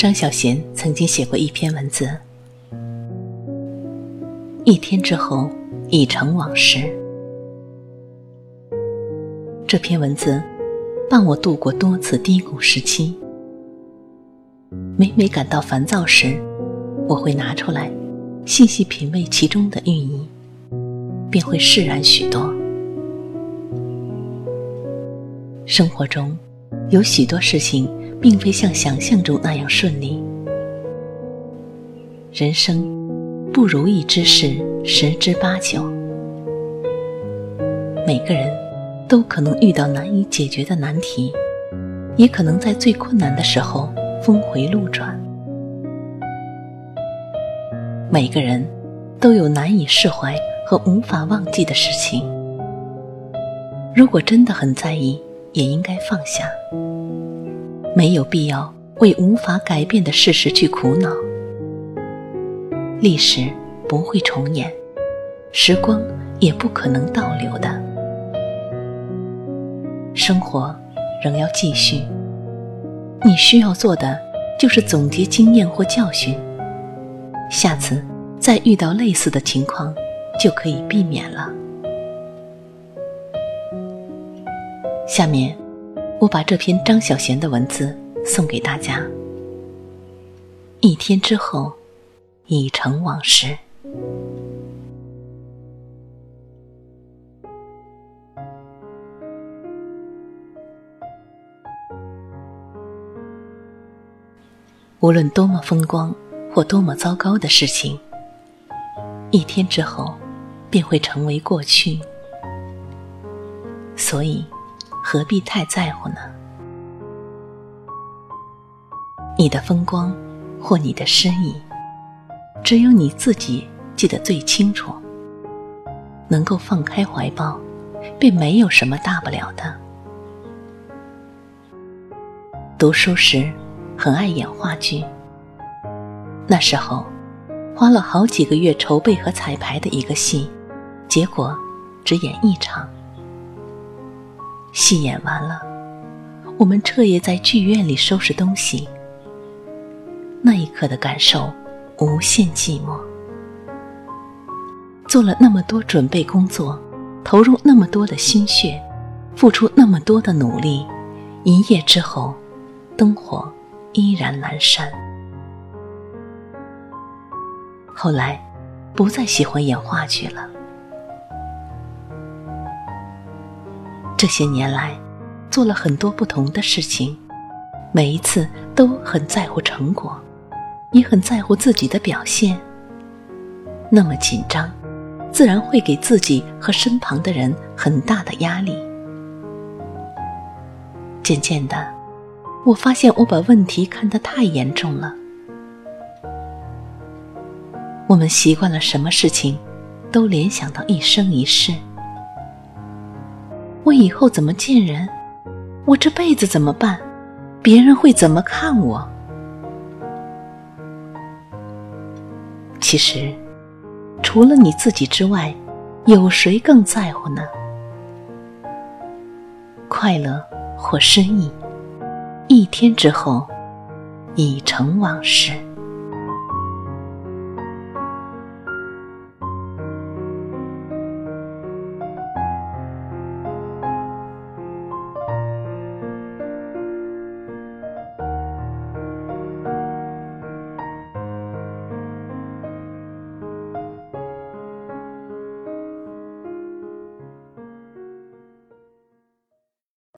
张小娴曾经写过一篇文字，一天之后已成往事。这篇文字伴我度过多次低谷时期，每每感到烦躁时，我会拿出来细细品味其中的寓意，便会释然许多。生活中有许多事情。并非像想象中那样顺利。人生不如意之事十之八九，每个人都可能遇到难以解决的难题，也可能在最困难的时候峰回路转。每个人都有难以释怀和无法忘记的事情，如果真的很在意，也应该放下。没有必要为无法改变的事实去苦恼。历史不会重演，时光也不可能倒流的。生活仍要继续。你需要做的就是总结经验或教训，下次再遇到类似的情况就可以避免了。下面。我把这篇张小娴的文字送给大家。一天之后，已成往事。无论多么风光或多么糟糕的事情，一天之后便会成为过去。所以。何必太在乎呢？你的风光或你的失意，只有你自己记得最清楚。能够放开怀抱，便没有什么大不了的。读书时很爱演话剧，那时候花了好几个月筹备和彩排的一个戏，结果只演一场。戏演完了，我们彻夜在剧院里收拾东西。那一刻的感受，无限寂寞。做了那么多准备工作，投入那么多的心血，付出那么多的努力，一夜之后，灯火依然阑珊。后来，不再喜欢演话剧了。这些年来，做了很多不同的事情，每一次都很在乎成果，也很在乎自己的表现。那么紧张，自然会给自己和身旁的人很大的压力。渐渐的，我发现我把问题看得太严重了。我们习惯了什么事情，都联想到一生一世。我以后怎么见人？我这辈子怎么办？别人会怎么看我？其实，除了你自己之外，有谁更在乎呢？快乐或失意，一天之后已成往事。